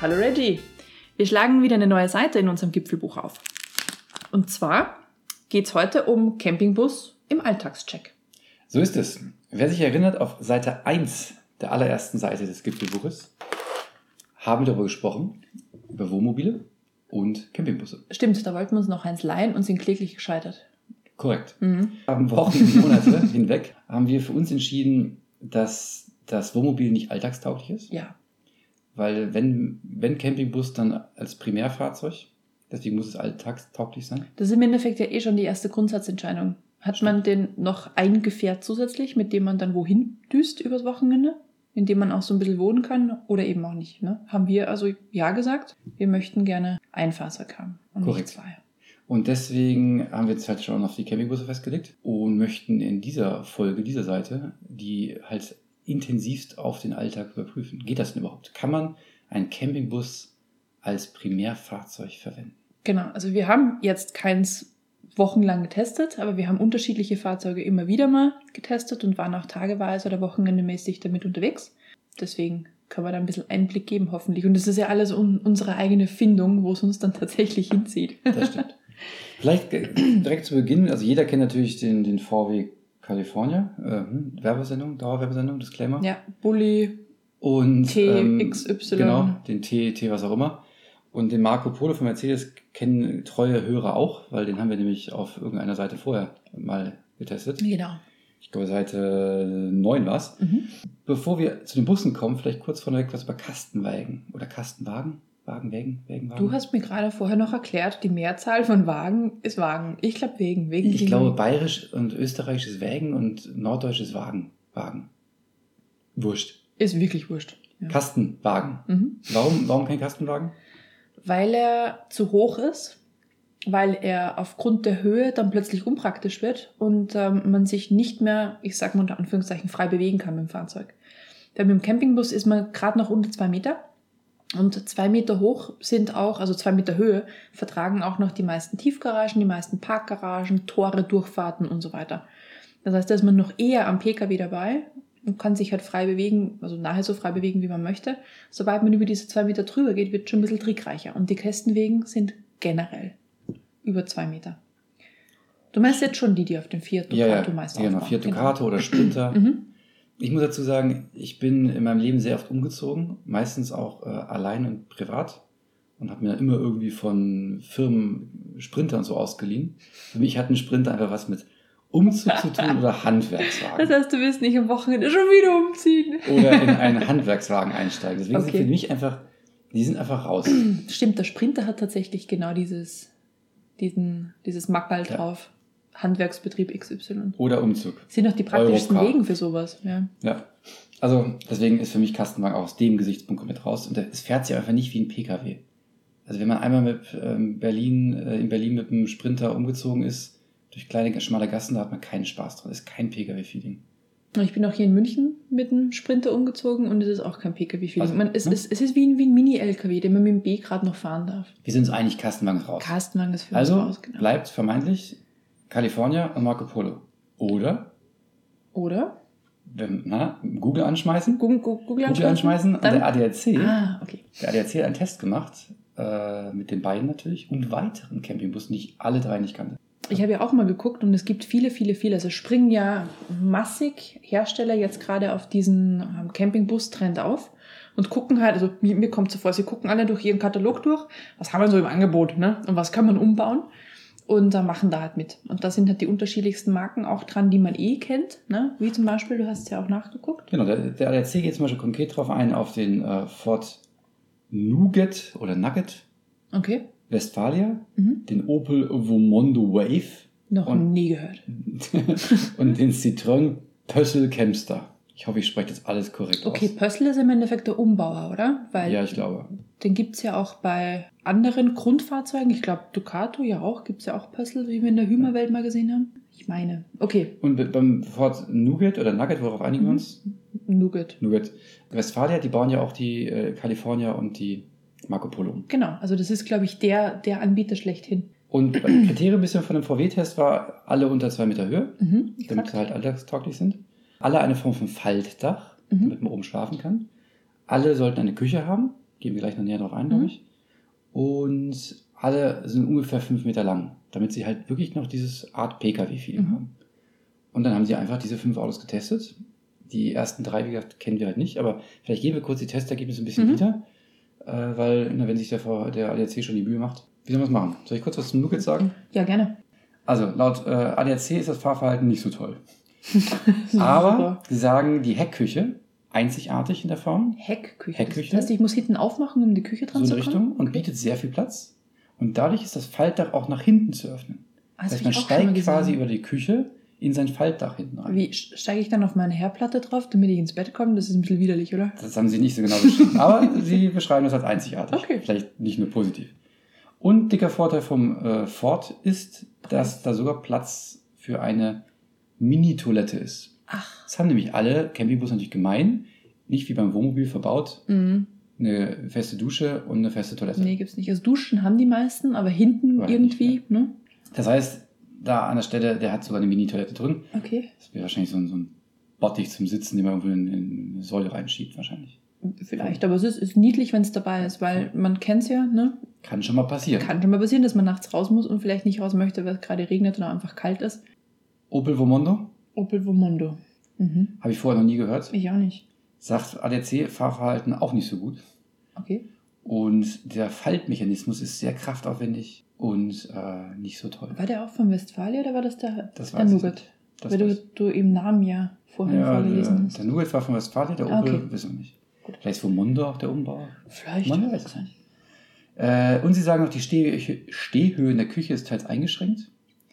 Hallo Reggie. Wir schlagen wieder eine neue Seite in unserem Gipfelbuch auf. Und zwar geht es heute um Campingbus im Alltagscheck. So ist es. Wer sich erinnert, auf Seite 1 der allerersten Seite des Gipfelbuches haben wir darüber gesprochen, über Wohnmobile und Campingbusse. Stimmt, da wollten wir uns noch eins leihen und sind kläglich gescheitert. Korrekt. Mhm. Haben Wochen und Monate hinweg haben wir für uns entschieden, dass das Wohnmobil nicht alltagstauglich ist. Ja, Weil wenn, wenn Campingbus, dann als Primärfahrzeug. Deswegen muss es alltagstauglich sein. das ist im Endeffekt ja eh schon die erste Grundsatzentscheidung. Hat man den noch ein Gefährt zusätzlich, mit dem man dann wohin düst übers Wochenende? In dem man auch so ein bisschen wohnen kann oder eben auch nicht. Ne? Haben wir also ja gesagt, wir möchten gerne ein Fahrzeug haben und Korrekt. nicht zwei. Und deswegen haben wir jetzt halt schon auf die Campingbusse festgelegt und möchten in dieser Folge, dieser Seite, die halt intensivst auf den Alltag überprüfen. Geht das denn überhaupt? Kann man einen Campingbus als Primärfahrzeug verwenden? Genau, also wir haben jetzt keins wochenlang getestet, aber wir haben unterschiedliche Fahrzeuge immer wieder mal getestet und waren auch tageweise oder wochenendemäßig damit unterwegs. Deswegen können wir da ein bisschen Einblick geben, hoffentlich. Und das ist ja alles un unsere eigene Findung, wo es uns dann tatsächlich hinzieht. Das stimmt. Vielleicht ge- direkt zu Beginn, also jeder kennt natürlich den, den VW California, äh, hm, Werbesendung, Dauerwerbesendung, Disclaimer. Ja, Bulli, Und T, XY. Genau, den T, T, was auch immer. Und den Marco Polo von Mercedes kennen treue Hörer auch, weil den haben wir nämlich auf irgendeiner Seite vorher mal getestet. Genau. Ich glaube, Seite 9 war es. Mhm. Bevor wir zu den Bussen kommen, vielleicht kurz vorneweg was über Kastenwagen oder Kastenwagen. Wagen, Wägen, Wägen, Wagen. Du hast mir gerade vorher noch erklärt, die Mehrzahl von Wagen ist Wagen. Ich glaube wegen. wegen Ich glaube, bayerisch und österreichisch ist Wägen und norddeutsch ist Wagen. Wagen. Wurscht. Ist wirklich wurscht. Ja. Kastenwagen. Mhm. Warum, warum kein Kastenwagen? weil er zu hoch ist, weil er aufgrund der Höhe dann plötzlich unpraktisch wird und ähm, man sich nicht mehr, ich sag mal unter Anführungszeichen, frei bewegen kann mit dem Fahrzeug. Weil mit dem Campingbus ist man gerade noch unter zwei Meter und zwei Meter hoch sind auch, also zwei Meter Höhe, vertragen auch noch die meisten Tiefgaragen, die meisten Parkgaragen, Tore, Durchfahrten und so weiter. Das heißt, da ist man noch eher am Pkw dabei und kann sich halt frei bewegen, also nahe so frei bewegen, wie man möchte. Sobald man über diese zwei Meter drüber geht, wird schon ein bisschen trickreicher. Und die Kästenwegen sind generell über zwei Meter. Du meinst jetzt schon die, die auf dem Fiat Ja, ja, Ducato meist genau. aufbauen. Fiat Ducato oder Sprinter. Mhm. Ich muss dazu sagen, ich bin in meinem Leben sehr oft umgezogen, meistens auch äh, allein und privat und habe mir immer irgendwie von Firmen Sprinter und so ausgeliehen. Für mich hat ein Sprinter einfach was mit Umzug zu tun oder Das Handwerkswagen. heißt, du willst nicht am Wochenende schon wieder umziehen. Oder in einen Handwerkswagen einsteigen. Deswegen Okay. sind für mich einfach, die sind einfach raus. Stimmt, der Sprinter hat tatsächlich genau dieses, diesen, dieses Mackerl Ja. drauf. Handwerksbetrieb XY. Oder Umzug. Sind doch die praktischsten Europcar. Wegen für sowas. Ja. Ja. Also deswegen ist für mich Kastenwagen auch aus dem Gesichtspunkt komplett raus. Und es fährt sich einfach nicht wie ein Pkw. Also wenn man einmal mit ähm, Berlin, äh, in Berlin mit einem Sprinter umgezogen ist, durch kleine, schmale Gassen, da hat man keinen Spaß dran. Das ist kein Pkw-Feeling. Ich bin auch hier in München mit einem Sprinter umgezogen und es ist auch kein Pkw-Feeling. Also, es, ne? es, es ist wie ein, wie ein Mini-LKW, den man mit dem B gerade noch fahren darf. Wir sind uns eigentlich Kastenwagen raus. Kastenwagen ist für also uns raus, genau. bleibt vermeintlich California und Marco Polo. Oder, Oder? wenn, na, Google anschmeißen, Google, Google, Google Google anschmeißen und der ADAC, Ah, okay. der ADAC hat einen Test gemacht, äh, mit den beiden natürlich und weiteren Campingbussen, die ich alle drei nicht kannte. Ich habe ja auch mal geguckt und es gibt viele, viele, viele. Also springen ja massig Hersteller jetzt gerade auf diesen ähm, Campingbus-Trend auf und gucken halt, also mir, mir kommt so vor, sie gucken alle durch ihren Katalog durch, was haben wir so im Angebot, ne? Und was kann man umbauen? Und da machen da halt mit. Und da sind halt die unterschiedlichsten Marken auch dran, die man eh kennt, ne? Wie zum Beispiel, du hast es ja auch nachgeguckt. Genau, der, der ADAC geht zum Beispiel konkret drauf ein, auf den äh, Ford Nougat oder Nugget Okay. Westfalia, Mhm. den Opel Vomondo Wave Noch Und- nie gehört. und den Citroën Pössl Kempster. Ich hoffe, ich spreche das alles korrekt Okay, aus. Pössl ist im Endeffekt der Umbauer, oder? Weil Ja, ich glaube. Den gibt es ja auch bei anderen Grundfahrzeugen. Ich glaube, Ducato ja auch. Gibt es ja auch Pössl, wie wir in der Hümer-Welt mal gesehen haben. Ich meine. Okay, Und be- beim Ford Nougat oder Nugget, worauf einigen wir Mhm. uns? Nougat. Nougat. Westfalia, die bauen ja auch die äh, California und die Marco Polo um. Genau, also das ist, glaube ich, der, der Anbieter schlechthin. Und Kriterium bisschen von dem VW-Test war, alle unter zwei Meter Höhe, Mhm, damit sie halt alltagstauglich sind. Alle eine Form von Faltdach, Mhm. damit man oben schlafen kann. Alle sollten eine Küche haben. Gehen wir gleich noch näher drauf ein, glaube Mhm. ich. Und alle sind ungefähr fünf Meter lang, damit sie halt wirklich noch dieses Art Pkw-Feeling Mhm. haben. Und dann haben sie einfach diese fünf Autos getestet. Die ersten drei, wie gesagt, kennen wir halt nicht, aber vielleicht geben wir kurz die Testergebnisse ein bisschen Mhm. wieder, äh, weil, na, wenn sich der, der ADAC schon die Mühe macht. Wie sollen wir es machen? Soll ich kurz was zum Nuggets sagen? Ja, gerne. Also, laut äh, ADAC ist das Fahrverhalten nicht so toll. Aber sie sagen, die Heckküche, einzigartig in der Form, Heckküche. Heckküche? Das heißt, ich muss hinten aufmachen, um die Küche so dran in zu kommen? Richtung, und bietet sehr viel Platz. Und dadurch ist das Faltdach auch nach hinten zu öffnen. Also das heißt, man steigt quasi über die Küche in sein Faltdach hinten rein. Wie steige ich dann auf meine Herdplatte drauf, damit ich ins Bett komme? Das ist ein bisschen widerlich, oder? Das haben sie nicht so genau beschrieben. Aber sie beschreiben das als einzigartig. Okay. Vielleicht nicht nur positiv. Und dicker Vorteil vom äh, Ford ist, dass da sogar Platz für eine Mini-Toilette ist. Ach. Das haben nämlich alle Campingbusse natürlich gemein. Nicht wie beim Wohnmobil verbaut. Mhm. Eine feste Dusche und eine feste Toilette. Nee, gibt's nicht. Also Duschen haben die meisten, aber hinten Weiß irgendwie, ne? Das heißt, da an der Stelle, der hat sogar eine Mini-Toilette drin. Okay. Das wäre wahrscheinlich so ein, so ein Bottich zum Sitzen, den man irgendwo in, in eine Säule reinschiebt, wahrscheinlich. Vielleicht, aber es ist, ist niedlich, wenn es dabei ist, weil man kennt's ja, ne? Kann schon mal passieren. Kann schon mal passieren, dass man nachts raus muss und vielleicht nicht raus möchte, weil es gerade regnet oder einfach kalt ist. Opel Vomondo, Opel Vomondo. Mhm. habe ich vorher noch nie gehört. Ich auch nicht. Sagt ADAC-Fahrverhalten auch nicht so gut. Okay. Und der Faltmechanismus ist sehr kraftaufwendig und äh, nicht so toll. War der auch von Westfalia oder war das der, Das der Nougat? Das Weil du, du im Namen ja vorhin ja, vorgelesen der, hast. der Nougat war von Westfalia, der Opel okay. wissen wir nicht. Gut. Vielleicht ist Vomondo auch der Umbau. Vielleicht. Man weiß nicht. Äh, und sie sagen noch, die Steh Stehhöhe in der Küche ist teils eingeschränkt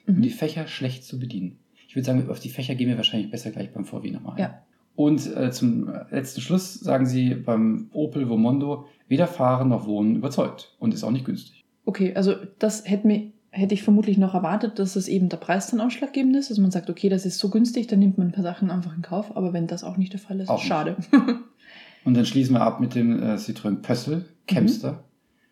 und die Mhm. Fächer schlecht zu bedienen. Ich würde sagen, auf die Fächer gehen wir wahrscheinlich besser gleich beim VW nochmal ein. Ja. Und äh, zum letzten Schluss sagen sie beim Opel Vomondo, weder Fahren noch Wohnen überzeugt und ist auch nicht günstig. Okay, also das hätte, mir, hätte ich vermutlich noch erwartet, dass es eben der Preis dann ausschlaggebend ist, dass man sagt, okay, das ist so günstig, dann nimmt man ein paar Sachen einfach in Kauf, aber wenn das auch nicht der Fall ist, Auch schade. Und dann schließen wir ab mit dem äh, Citroën Pössl, Kempster.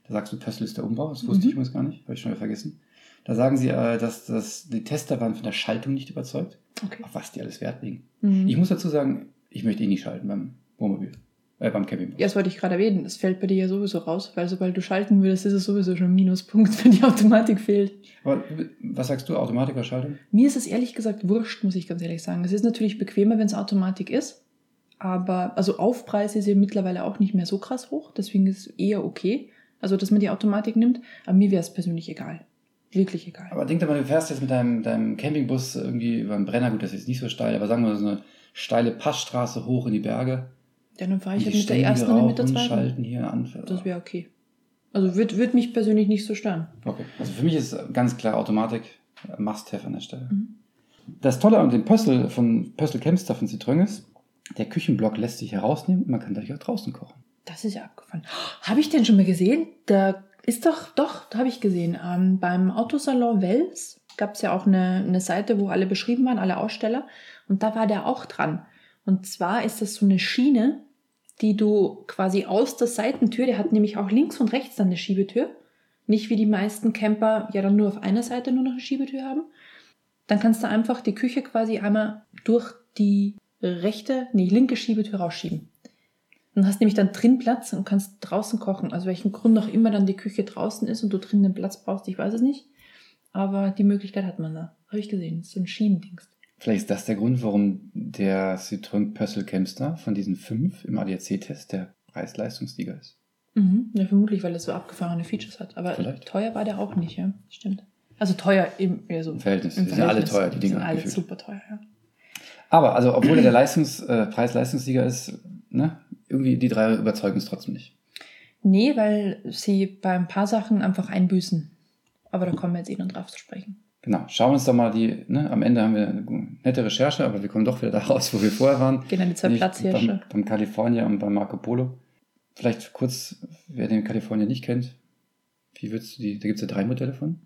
Da sagst du, Pössl ist der Umbau, das wusste Mhm. ich übrigens gar nicht, habe ich schon wieder vergessen. Da sagen sie, äh, dass, dass die Tester waren von der Schaltung nicht überzeugt, okay. auf was die alles Wert legen. Mhm. Ich muss dazu sagen, ich möchte eh nicht schalten beim Wohnmobil, äh, beim Campingbus. Ja, das wollte ich gerade erwähnen. Das fällt bei dir ja sowieso raus, weil sobald du schalten würdest, ist es sowieso schon ein Minuspunkt, wenn die Automatik fehlt. Aber was sagst du, Automatik oder Schaltung? Mir ist es ehrlich gesagt wurscht, muss ich ganz ehrlich sagen. Es ist natürlich bequemer, wenn es Automatik ist, aber also Aufpreis ist ja mittlerweile auch nicht mehr so krass hoch, deswegen ist es eher okay, also dass man die Automatik nimmt, aber mir wäre es persönlich egal. Wirklich egal. Aber denk doch mal, du fährst jetzt mit deinem, deinem Campingbus irgendwie über einen Brenner, gut, das ist jetzt nicht so steil, aber sagen wir mal so eine steile Passstraße hoch in die Berge. ja, dann fahre ich Und halt mit der ersten oder mit der und zweiten. Schalten hier an. Das wäre okay. Also wird, wird mich persönlich nicht so stören. Okay, also für mich ist ganz klar Automatik äh, Must-Have an der Stelle. Mhm. Das Tolle an dem Pössl von Pössl Kempster von Citroën ist, der Küchenblock lässt sich herausnehmen und man kann dadurch auch draußen kochen. Das ist ja abgefahren. Habe ich den schon mal gesehen? Da ist doch, doch, habe ich gesehen. Ähm, beim Autosalon Wels gab es ja auch eine, eine Seite, wo alle beschrieben waren, alle Aussteller. Und da war der auch dran. Und zwar ist das so eine Schiene, die du quasi aus der Seitentür, der hat nämlich auch links und rechts dann eine Schiebetür. Nicht wie die meisten Camper ja dann nur auf einer Seite nur noch eine Schiebetür haben. Dann kannst du einfach die Küche quasi einmal durch die rechte, nee, linke Schiebetür rausschieben. Und hast nämlich dann drin Platz und kannst draußen kochen. Also welchen Grund auch immer dann die Küche draußen ist und du drinnen den Platz brauchst, ich weiß es nicht. Aber die Möglichkeit hat man da. Habe ich gesehen. Das ist so ein Schienendings. Vielleicht ist das der Grund, warum der Citroën Pössl Kempster von diesen fünf im ADAC-Test der Preis-Leistungssieger ist. Mhm. Ja, vermutlich, weil es so abgefahrene Features hat. Aber Vielleicht. teuer war der auch nicht, ja. Stimmt. Also teuer im, eher so Im Verhältnis. im Die sind alle teuer, die Dinger. sind alle gefühlt. super teuer, ja. Aber, also, obwohl er der Leistungs, äh, Preis-Leistungssieger ist, ne, irgendwie die drei überzeugen es trotzdem nicht. Nee, weil sie bei ein paar Sachen einfach einbüßen. Aber da kommen wir jetzt eh noch drauf zu sprechen. Genau, schauen wir uns doch mal die, ne, am Ende haben wir eine nette Recherche, aber wir kommen doch wieder da raus, wo wir vorher waren. Gehen dann die zwei Platzhirsche. Beim, beim California und beim Marco Polo. Vielleicht kurz, wer den California nicht kennt, wie würdest du die, da gibt es ja drei Modelle von.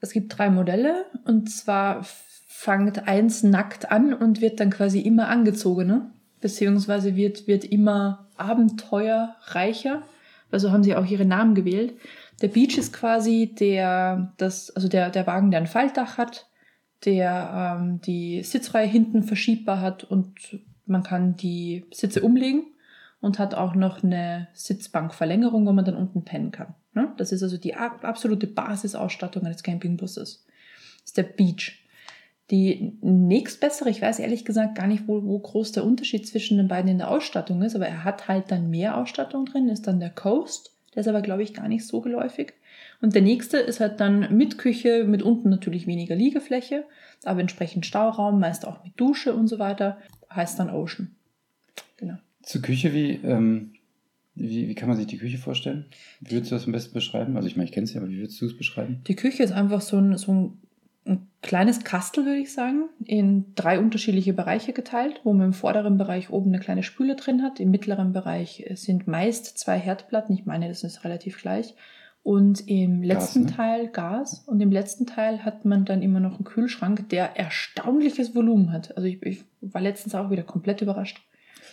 Es gibt drei Modelle und zwar fängt eins nackt an und wird dann quasi immer angezogener, beziehungsweise wird, wird immer abenteuerreicher. Also haben sie auch ihre Namen gewählt. Der Beach ist quasi der, das, also der, der Wagen, der ein Faltdach hat, der ähm, die Sitzreihe hinten verschiebbar hat und man kann die Sitze umlegen und hat auch noch eine Sitzbankverlängerung, wo man dann unten pennen kann. Ne? Das ist also die absolute Basisausstattung eines Campingbusses. Das ist der Beach. Die nächstbessere, ich weiß ehrlich gesagt gar nicht, wo, wo groß der Unterschied zwischen den beiden in der Ausstattung ist, aber er hat halt dann mehr Ausstattung drin, ist dann der Coast. Der ist aber, glaube ich, gar nicht so geläufig. Und der nächste ist halt dann mit Küche, mit unten natürlich weniger Liegefläche, aber entsprechend Stauraum, meist auch mit Dusche und so weiter, heißt dann Ocean. Genau. Zur Küche, wie, ähm, wie, wie kann man sich die Küche vorstellen? Wie würdest du das am besten beschreiben? Also ich meine, ich kenne es ja, aber wie würdest du es beschreiben? Die Küche ist einfach so ein, so ein ein kleines Kastel, würde ich sagen, in drei unterschiedliche Bereiche geteilt, wo man im vorderen Bereich oben eine kleine Spüle drin hat. Im mittleren Bereich sind meist zwei Herdplatten. Ich meine, das ist relativ gleich. Und im letzten Gas, ne? Teil Gas. Und im letzten Teil hat man dann immer noch einen Kühlschrank, der erstaunliches Volumen hat. Also ich, ich war letztens auch wieder komplett überrascht.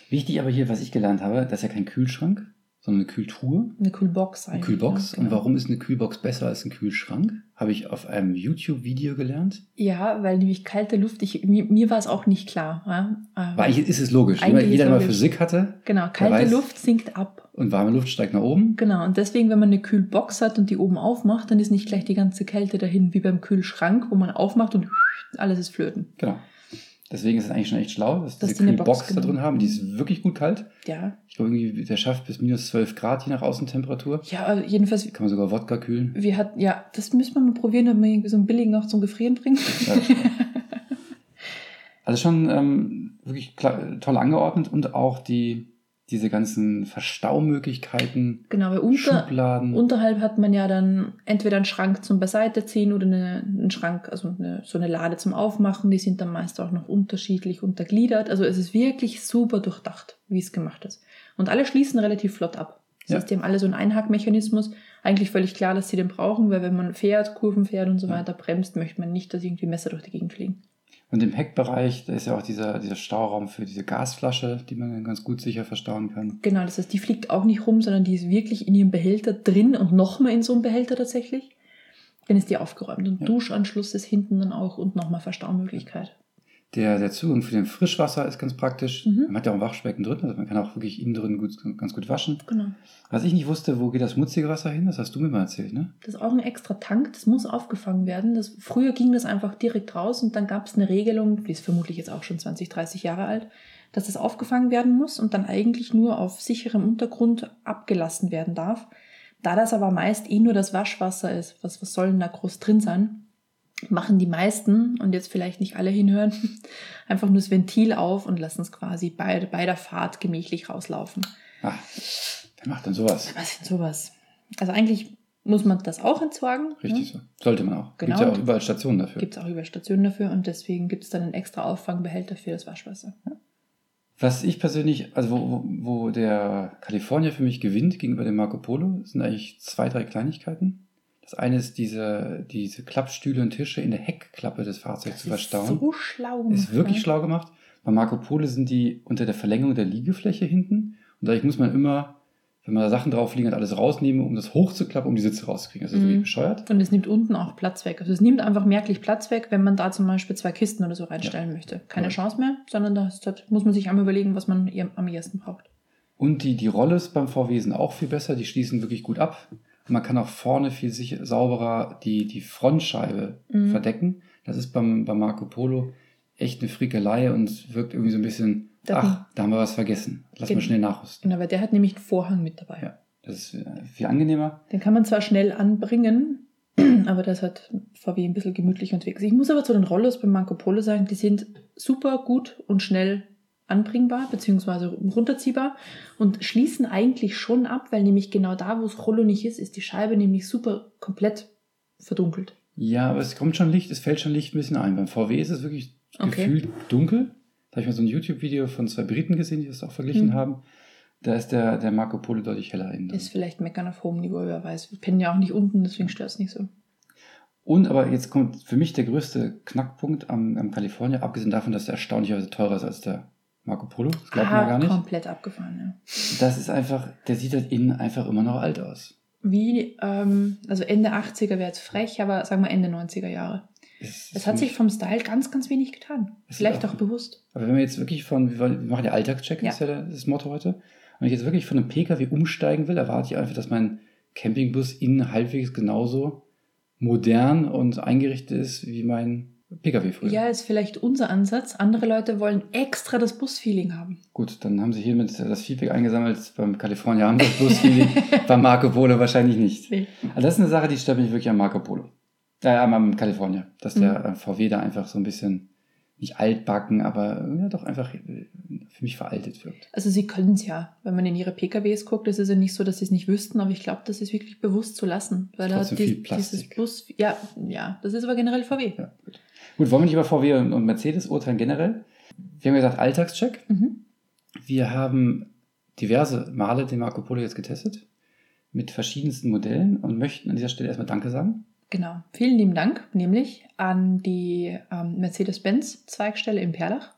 Wichtig aber hier, was ich gelernt habe, das ist ja kein Kühlschrank, sondern eine Kühltruhe. Eine Kühlbox eigentlich. Eine Kühlbox. Ja, genau. Und warum ist eine Kühlbox besser als ein Kühlschrank? Habe ich auf einem YouTube-Video gelernt. Ja, weil nämlich kalte Luft, ich, mir, mir war es auch nicht klar. Ja? Aber eigentlich ist es logisch. Jeder, jeder der mal Physik hatte. Genau, kalte weiß, Luft sinkt ab. Und warme Luft steigt nach oben. Genau, und deswegen, wenn man eine Kühlbox hat und die oben aufmacht, dann ist nicht gleich die ganze Kälte dahin, wie beim Kühlschrank, wo man aufmacht und alles ist flöten. Genau. Deswegen ist es eigentlich schon echt schlau, dass, dass diese die Box, Box da drin haben. Die ist wirklich gut kalt. Ja. Ich glaube, irgendwie, der schafft bis minus 12 Grad, je nach Außentemperatur. Ja, jedenfalls. Kann man sogar Wodka kühlen. Wir hatten, ja, das müssen wir mal probieren, ob wir irgendwie so einen billigen auch zum Gefrieren bringen. Ja, also schon ähm, wirklich klar, toll angeordnet und auch die, diese ganzen Verstaumöglichkeiten, genau, weil unter, Schubladen. Unterhalb hat man ja dann entweder einen Schrank zum Beiseite ziehen oder eine, einen Schrank, also eine, so eine Lade zum Aufmachen. Die sind dann meist auch noch unterschiedlich untergliedert. Also es ist wirklich super durchdacht, wie es gemacht ist. Und alle schließen relativ flott ab. Das ja. heißt, die haben alle so einen Einhackmechanismus. Eigentlich völlig klar, dass sie den brauchen, weil wenn man fährt, Kurven fährt und so ja. weiter, bremst, möchte man nicht, dass irgendwie Messer durch die Gegend fliegen. Und im Heckbereich, da ist ja auch dieser, dieser Stauraum für diese Gasflasche, die man dann ganz gut sicher verstauen kann. Genau, das heißt, die fliegt auch nicht rum, sondern die ist wirklich in ihrem Behälter drin und nochmal in so einem Behälter tatsächlich. Dann ist die aufgeräumt. Und ja. Duschanschluss ist hinten dann auch und nochmal Verstaumöglichkeit. Der, der Zugang für den Frischwasser ist ganz praktisch. Mhm. Man hat ja auch ein Waschbecken drin, also man kann auch wirklich innen drin gut, ganz gut waschen. Genau. Was ich nicht wusste, wo geht das schmutzige Wasser hin? Das hast du mir mal erzählt, ne? Das ist auch ein extra Tank, das muss aufgefangen werden. Das, früher ging das einfach direkt raus und dann gab es eine Regelung, die ist vermutlich jetzt auch schon 20, 30 Jahre alt, dass das aufgefangen werden muss und dann eigentlich nur auf sicherem Untergrund abgelassen werden darf. Da das aber meist eh nur das Waschwasser ist, was, was soll denn da groß drin sein? Machen die meisten, und jetzt vielleicht nicht alle hinhören, einfach nur das Ventil auf und lassen es quasi bei, bei der Fahrt gemächlich rauslaufen. Ach, wer macht denn sowas? Was denn sowas? Also eigentlich muss man das auch entsorgen. Richtig ne? so. Sollte man auch. Genau. Gibt es ja auch überall Stationen dafür. Gibt es auch überall Stationen dafür und deswegen gibt es dann einen extra Auffangbehälter für das Waschwasser. Ja. Was ich persönlich, also wo, wo der Kalifornier für mich gewinnt gegenüber dem Marco Polo, sind eigentlich zwei, drei Kleinigkeiten. Das eine ist diese, diese Klappstühle und Tische in der Heckklappe des Fahrzeugs das zu verstauen. Ist so schlau gemacht. Ist wirklich schlau gemacht. Bei Marco Polo sind die unter der Verlängerung der Liegefläche hinten. Und dadurch muss man immer, wenn man da Sachen drauf liegen hat, alles rausnehmen, um das hochzuklappen, um die Sitze rauszukriegen. Das ist mhm. wirklich bescheuert. Und es nimmt unten auch Platz weg. Also es nimmt einfach merklich Platz weg, wenn man da zum Beispiel zwei Kisten oder so reinstellen ja. möchte. Keine ja. Chance mehr, sondern da halt, muss man sich einmal überlegen, was man am ersten braucht. Und die, die Rollos beim VW sind auch viel besser. Die schließen wirklich gut ab. Man kann auch vorne viel sicher, sauberer die, die Frontscheibe mhm. verdecken. Das ist beim, beim Marco Polo echt eine Frickelei und wirkt irgendwie so ein bisschen, das ach, da haben wir was vergessen. Lass genau. mal schnell nachrüsten. Genau, weil der hat nämlich einen Vorhang mit dabei. Ja, das ist äh, viel angenehmer. Den kann man zwar schnell anbringen, aber das hat VW ein bisschen gemütlich unterwegs. Ich muss aber zu den Rollos beim Marco Polo sagen, die sind super gut und schnell anbringbar bzw. runterziehbar und schließen eigentlich schon ab, weil nämlich genau da, wo das Rollo nicht ist, ist die Scheibe nämlich super komplett verdunkelt. Ja, aber es kommt schon Licht, es fällt schon Licht ein bisschen ein. Beim VW ist es wirklich okay. gefühlt dunkel. Da habe ich mal so ein YouTube-Video von zwei Briten gesehen, die das auch verglichen mhm. haben. Da ist der, der Marco Polo deutlich heller in. Ist vielleicht Meckern auf hohem Niveau, wer weiß. Wir pennen ja auch nicht unten, deswegen stört es nicht so. Und aber jetzt kommt für mich der größte Knackpunkt am, am California, abgesehen davon, dass der erstaunlicherweise teurer ist als der Marco Polo, das glaubt ah, man gar nicht. komplett abgefahren, ja. Das ist einfach, der sieht halt innen einfach immer noch alt aus. Wie, ähm, also Ende 80er wäre jetzt frech, aber sagen wir Ende 90er Jahre. Es, es hat sich vom Style ganz, ganz wenig getan. Vielleicht auch, auch, bewusst. Aber wenn wir jetzt wirklich von, wir machen ja Alltagscheck, ja. ist ja das Motto heute. Wenn ich jetzt wirklich von einem Pkw umsteigen will, erwarte ich einfach, dass mein Campingbus innen halbwegs genauso modern und eingerichtet ist wie mein Pkw früher. Ja, ist vielleicht unser Ansatz. Andere Leute wollen extra das Busfeeling haben. Gut, dann haben sie hiermit das Feedback eingesammelt. Beim California haben das Busfeeling, beim Marco Polo wahrscheinlich nicht. Nee. Also das ist eine Sache, die stört mich wirklich am Marco Polo. Äh, am California. Dass der Mhm. äh, VW da einfach so ein bisschen, nicht altbacken, aber ja doch einfach äh, für mich veraltet wirkt. Also sie können es ja. Wenn man in ihre PKWs guckt, ist es ja nicht so, dass sie es nicht wüssten, aber ich glaube, das ist wirklich bewusst zu lassen. Weil da die- viel dieses. Bus, ja, ja, das ist aber generell VW. Ja, gut. Gut, wollen wir nicht über VW und, Mercedes urteilen generell? Wir haben gesagt, Alltagscheck. Mhm. Wir haben diverse Male den Marco Polo jetzt getestet mit verschiedensten Modellen und möchten an dieser Stelle erstmal Danke sagen. Genau. Vielen lieben Dank, nämlich an die ähm, Mercedes-Benz-Zweigstelle in Perlach.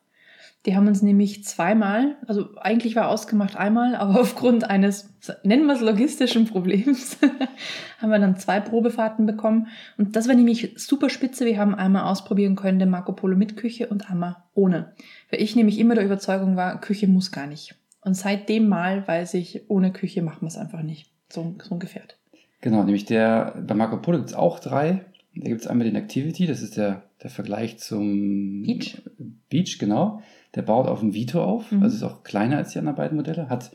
Die haben uns nämlich zweimal, also eigentlich war ausgemacht einmal, aber aufgrund eines, nennen wir es logistischen Problems, haben wir dann zwei Probefahrten bekommen. Und das war nämlich super spitze. Wir haben einmal ausprobieren können, den Marco Polo mit Küche und einmal ohne. Weil ich nämlich immer der Überzeugung war, Küche muss gar nicht. Und seit dem Mal weiß ich, ohne Küche machen wir es einfach nicht. So, so ein Gefährt. Genau, nämlich der, bei Marco Polo gibt es auch drei. Da gibt es einmal den Activity, das ist der, der Vergleich zum Beach. Beach, genau. Der baut auf dem Vito auf, Mhm. also ist auch kleiner als die anderen beiden Modelle, hat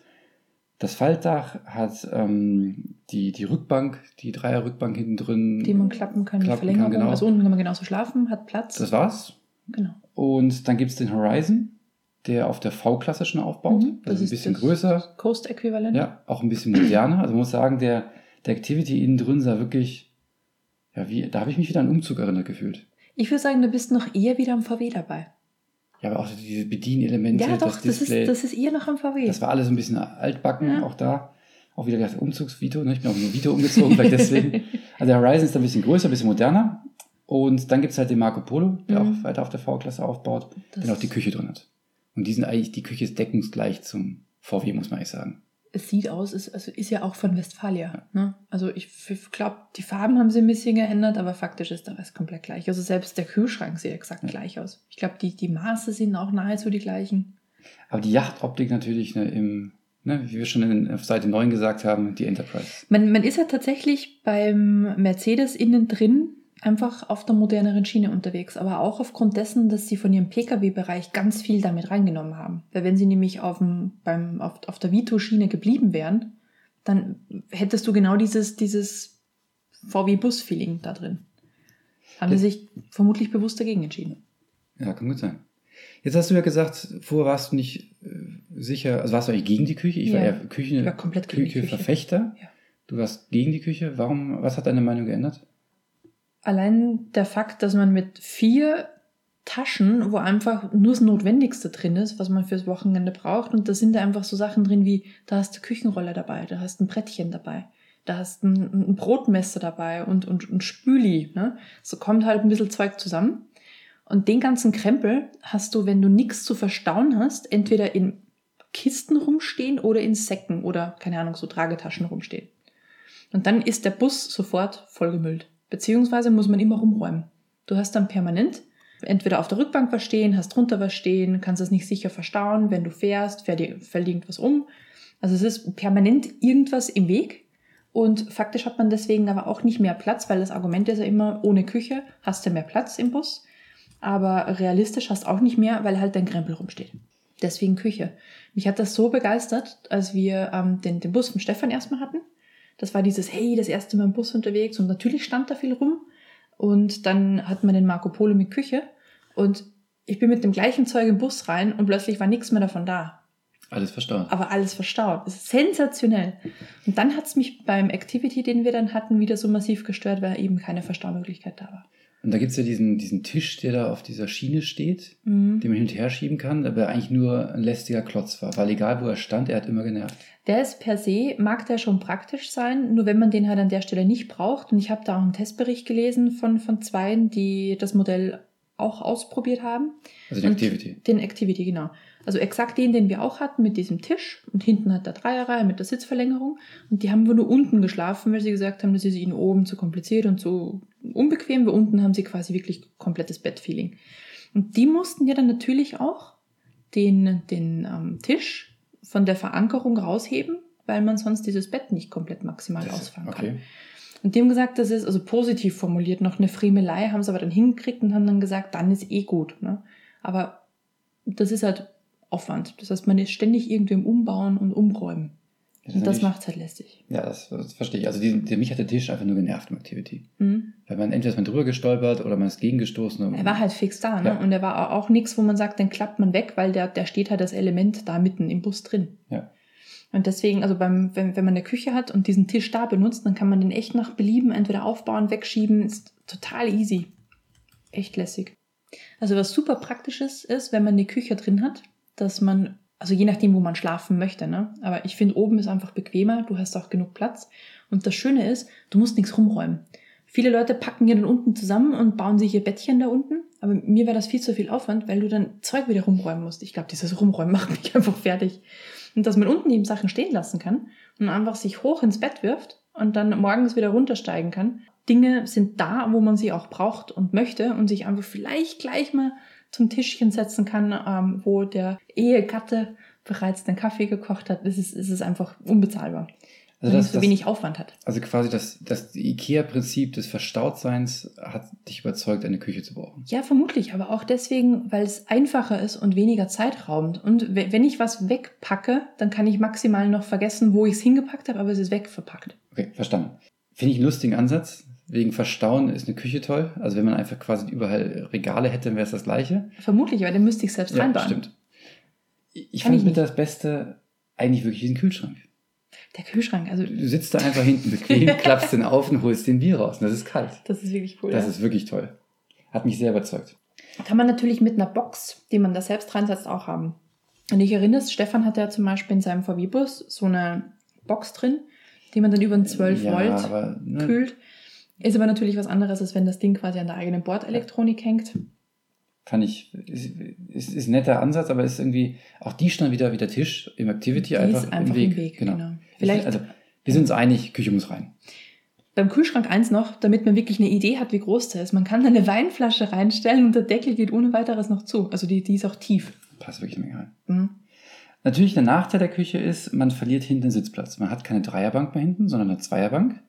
das Faltdach, hat ähm, die, die Rückbank, die Dreierrückbank hinten drin. Die man klappen kann, die klappen kann, Verlängerung. genau. Also unten kann man genauso schlafen, hat Platz. Das war's. genau. Und dann gibt es den Horizon, der auf der V-Klasse schon aufbaut. Mhm, das also ein bisschen das größer, Coast-Äquivalent. ja, auch ein bisschen moderner. Also man muss sagen, der, der Activity innen drin sah wirklich, ja, wie, da habe ich mich wieder an Umzug erinnert gefühlt. Ich würde sagen, du bist noch eher wieder am VW dabei. Ja, aber auch diese Bedienelemente, ja, doch, das das, Display, ist, das ist eher noch am VW. das war alles ein bisschen altbacken, Ja. auch da. Auch wieder das Umzugsvito, ne? ich bin auch nur Vito umgezogen, vielleicht deswegen. Also der Horizon ist ein bisschen größer, ein bisschen moderner. Und dann gibt es halt den Marco Polo, der Mhm. auch weiter auf der V-Klasse aufbaut, Das- der auch die Küche drin hat. Und die sind eigentlich, die Küche ist deckungsgleich zum VW, muss man eigentlich sagen. Es sieht aus, es also ist ja auch von Westfalia. Ne? Also ich glaube, die Farben haben sie ein bisschen geändert, aber faktisch ist der Rest komplett gleich. Also selbst der Kühlschrank sieht exakt Ja. gleich aus. Ich glaube, die, die Maße sind auch nahezu die gleichen. Aber die Yachtoptik natürlich ne, im, ne, wie wir schon in, auf Seite 9 gesagt haben, die Enterprise. Man, man ist ja tatsächlich beim Mercedes innen drin einfach auf der moderneren Schiene unterwegs, aber auch aufgrund dessen, dass sie von ihrem Pkw-Bereich ganz viel damit reingenommen haben. Weil wenn sie nämlich auf, dem, beim, auf, auf der Vito-Schiene geblieben wären, dann hättest du genau dieses, dieses VW-Bus-Feeling da drin. Haben Ja. sie sich vermutlich bewusst dagegen entschieden. Ja, kann gut sein. Jetzt hast du ja gesagt, vorher warst du nicht äh, sicher, also warst du eigentlich gegen die Küche? Ich war Ja. eher Küche, Ich war komplett gegen die Küche. Küche-Verfechter. Ja. Du warst gegen die Küche. Warum, was hat deine Meinung geändert? Allein der Fakt, dass man mit vier Taschen, wo einfach nur das Notwendigste drin ist, was man fürs Wochenende braucht, und da sind da einfach so Sachen drin wie, da hast du Küchenroller dabei, da hast ein Brettchen dabei, da hast ein, ein Brotmesser dabei und, und ein Spüli. Ne? So kommt halt ein bisschen Zeug zusammen. Und den ganzen Krempel hast du, wenn du nichts zu verstauen hast, entweder in Kisten rumstehen oder in Säcken oder, keine Ahnung, so Tragetaschen rumstehen. Und dann ist der Bus sofort vollgemüllt. Beziehungsweise muss man immer rumräumen. Du hast dann permanent entweder auf der Rückbank was stehen, hast drunter was stehen, kannst es nicht sicher verstauen. Wenn du fährst, fällt, fällt irgendwas um. Also es ist permanent irgendwas im Weg. Und faktisch hat man deswegen aber auch nicht mehr Platz, weil das Argument ist ja immer, ohne Küche hast du mehr Platz im Bus. Aber realistisch hast auch nicht mehr, weil halt dein Krempel rumsteht. Deswegen Küche. Mich hat das so begeistert, als wir ähm, den, den Bus von Stefan erstmal hatten. Das war dieses, hey, das erste Mal im Bus unterwegs und natürlich stand da viel rum. Und dann hat man den Marco Polo mit Küche und ich bin mit dem gleichen Zeug im Bus rein und plötzlich war nichts mehr davon da. Alles verstaut. Aber alles verstaut. Das ist sensationell. Und dann hat es mich beim Activity, den wir dann hatten, wieder so massiv gestört, weil eben keine Verstaumöglichkeit da war. Und da gibt es ja diesen, diesen Tisch, der da auf dieser Schiene steht, Mhm. den man hin und her schieben kann, aber eigentlich nur ein lästiger Klotz war. Weil egal, wo er stand, er hat immer genervt. Der ist per se, mag der schon praktisch sein, nur wenn man den halt an der Stelle nicht braucht. Und ich habe da auch einen Testbericht gelesen von, von zweien, die das Modell auch ausprobiert haben. Also die Und Activity. Den Activity, genau. Also exakt den, den wir auch hatten mit diesem Tisch. Und hinten hat der Dreierreihe mit der Sitzverlängerung. Und die haben wir nur unten geschlafen, weil sie gesagt haben, das ist ihnen oben zu kompliziert und zu unbequem. Wir unten haben sie quasi wirklich komplettes Bettfeeling. Und die mussten ja dann natürlich auch den, den ähm, Tisch von der Verankerung rausheben, weil man sonst dieses Bett nicht komplett maximal Das- ausfahren okay. kann. Und dem gesagt, das ist also positiv formuliert, noch eine Friemelei, haben sie aber dann hingekriegt und haben dann gesagt, dann ist eh gut. Ne? Aber das ist halt Aufwand. Das heißt, man ist ständig irgendwie im Umbauen und Umräumen. Das Und das macht es halt lästig. Ja, das, das verstehe ich. Also die, der, mich hat der Tisch einfach nur genervt im Activity. Mhm. Weil man entweder ist man drüber gestolpert oder man ist gegengestoßen. Er war halt fix da, ne? Ja. Und er war auch nichts, wo man sagt, den klappt man weg, weil der, der steht halt das Element da mitten im Bus drin. Ja. Und deswegen, also beim, wenn, wenn man eine Küche hat und diesen Tisch da benutzt, dann kann man den echt nach Belieben entweder aufbauen, wegschieben. Ist total easy. Echt lässig. Also was super praktisch ist, ist, wenn man eine Küche drin hat, dass man, also je nachdem, wo man schlafen möchte, ne? Aber ich finde, oben ist einfach bequemer, du hast auch genug Platz. Und das Schöne ist, du musst nichts rumräumen. Viele Leute packen ja dann unten zusammen und bauen sich ihr Bettchen da unten. Aber mir wäre das viel zu viel Aufwand, weil du dann Zeug wieder rumräumen musst. Ich glaube, dieses Rumräumen macht mich einfach fertig. Und dass man unten eben Sachen stehen lassen kann und einfach sich hoch ins Bett wirft und dann morgens wieder runtersteigen kann. Dinge sind da, wo man sie auch braucht und möchte und sich einfach vielleicht gleich mal zum Tischchen setzen kann, ähm, wo der Ehegatte bereits den Kaffee gekocht hat. Es ist, es ist einfach unbezahlbar. Also das, es so das, wenig Aufwand hat. also quasi das, das IKEA-Prinzip des Verstautseins hat dich überzeugt, eine Küche zu brauchen. Ja, vermutlich, aber auch deswegen, weil es einfacher ist und weniger zeitraubend. Und we- wenn ich was wegpacke, dann kann ich maximal noch vergessen, wo ich es hingepackt habe, aber es ist wegverpackt. Okay, verstanden. Finde ich einen lustigen Ansatz. Wegen Verstauen ist eine Küche toll. Also wenn man einfach quasi überall Regale hätte, wäre es das gleiche. Vermutlich, weil den müsste ich selbst Ja, reinbauen. stimmt. Ich Kann fand ich mit das Beste eigentlich wirklich diesen Kühlschrank. Der Kühlschrank, also Du sitzt da einfach hinten bequem, klappst den auf und holst den Bier raus. Und das ist kalt. das ist wirklich cool. Das ja. ist wirklich toll. Hat mich sehr überzeugt. Kann man natürlich mit einer Box, die man da selbst reinsetzt, auch haben. Und ich erinnere es, Stefan hat ja zum Beispiel in seinem VW-Bus so eine Box drin, die man dann über einen 12 ja, Volt aber, ne, kühlt. Ist aber natürlich was anderes, als wenn das Ding quasi an der eigenen Bordelektronik hängt. Kann ich, ist, ist, ist ein netter Ansatz, aber ist irgendwie, auch die stand wieder wie der Tisch im Activity Die einfach, ist einfach im Weg. im Weg, genau. genau. Ich, Vielleicht also, wir sind uns einig, Küche muss rein. beim Kühlschrank eins noch, damit man wirklich eine Idee hat, wie groß der ist. Man kann da eine Weinflasche reinstellen und der Deckel geht ohne weiteres noch zu. Also die, die ist auch tief. Passt wirklich eine Menge rein. Mhm. Natürlich, der Nachteil der Küche ist, man verliert hinten den Sitzplatz. Man hat keine Dreierbank mehr hinten, sondern eine Zweierbank.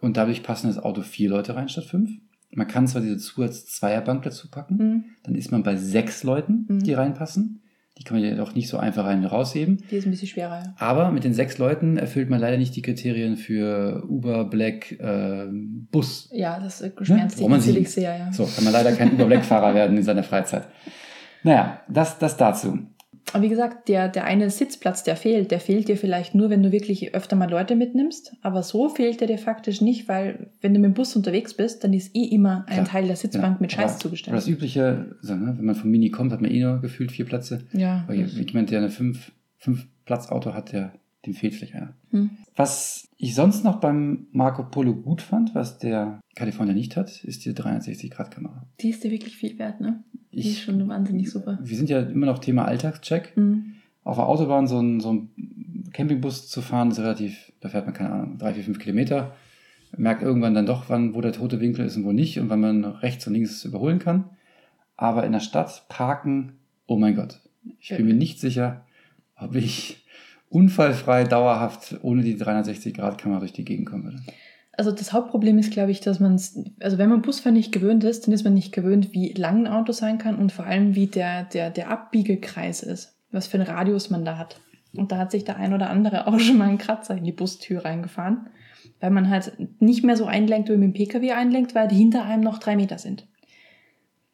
Und dadurch passen das Auto vier Leute rein statt fünf. Man kann zwar diese Zusatz-Zweierbank dazu packen, Mhm. dann ist man bei sechs Leuten, Mhm. die reinpassen. Die kann man ja auch nicht so einfach rein und rausheben. Die ist ein bisschen schwerer, ja. Aber mit den sechs Leuten erfüllt man leider nicht die Kriterien für Uber, Black, äh, Bus. Ja, das schmerzt Wo dich man natürlich sieht. sehr, ja. So, kann man leider kein Uber, Black-Fahrer werden in seiner Freizeit. Naja, das, das dazu. Aber wie gesagt, der, der eine Sitzplatz, der fehlt, der fehlt dir vielleicht nur, wenn du wirklich öfter mal Leute mitnimmst. Aber so fehlt der dir faktisch nicht, weil wenn du mit dem Bus unterwegs bist, dann ist eh immer ein Klar, Teil der Sitzbank mit Scheiß Aber zugestellt. Das übliche, so, ne, wenn man vom Mini kommt, hat man eh nur gefühlt vier Plätze. ja. Aber jemand, der eine fünf, fünf Platz Auto hat, der, dem fehlt vielleicht einer. Hm. Was ich sonst noch beim Marco Polo gut fand, was der California nicht hat, ist die 360-Grad-Kamera. Die ist dir wirklich viel wert, ne? Die ist Ich- schon wahnsinnig super. Wir sind ja immer noch Thema Alltagscheck. Hm. Auf der Autobahn so ein, so ein Campingbus zu fahren, ist relativ, da fährt man keine Ahnung, drei, vier, fünf Kilometer. Merkt irgendwann dann doch, wann, wo der tote Winkel ist und wo nicht und wann man rechts und links überholen kann. Aber in der Stadt parken, oh mein Gott. Ich bin mir nicht sicher, ob ich unfallfrei dauerhaft ohne die 360-Grad-Kamera durch die Gegend kommen würde. Also das Hauptproblem ist, glaube ich, dass man also wenn man Busfahren nicht gewöhnt ist, dann ist man nicht gewöhnt, wie lang ein Auto sein kann und vor allem, wie der, der, der Abbiegekreis ist, was für einen Radius man da hat. Und da hat sich der ein oder andere auch schon mal einen Kratzer in die Bustür reingefahren, weil man halt nicht mehr so einlenkt, wie man mit dem Pkw einlenkt, weil die hinter einem noch drei Meter sind.